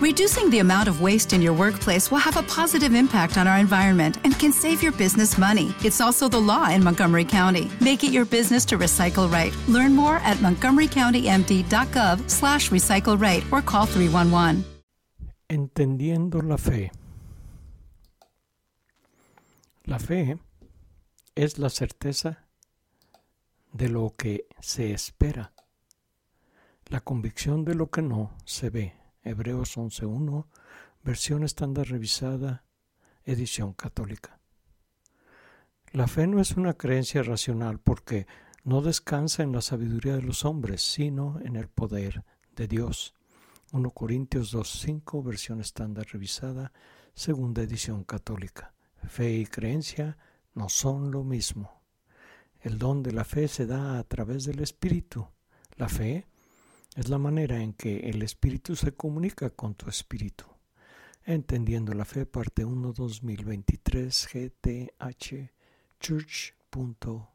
Reducing the amount of waste in your workplace will have a positive impact on our environment and can save your business money. It's also the law in Montgomery County. Make it your business to recycle right. Learn more at montgomerycountymd.gov slash recycle right or call 311. Entendiendo la fe. La fe es la certeza de lo que se espera, la convicción de lo que no se ve. Hebreos 11.1, versión estándar revisada, edición católica. La fe no es una creencia racional porque no descansa en la sabiduría de los hombres, sino en el poder de Dios. 1 Corintios 2.5, versión estándar revisada, segunda edición católica. Fe y creencia no son lo mismo. El don de la fe se da a través del Espíritu. La fe es la manera en que el Espíritu se comunica con tu Espíritu. Entendiendo la fe, parte 1 2023 gthchurch.org.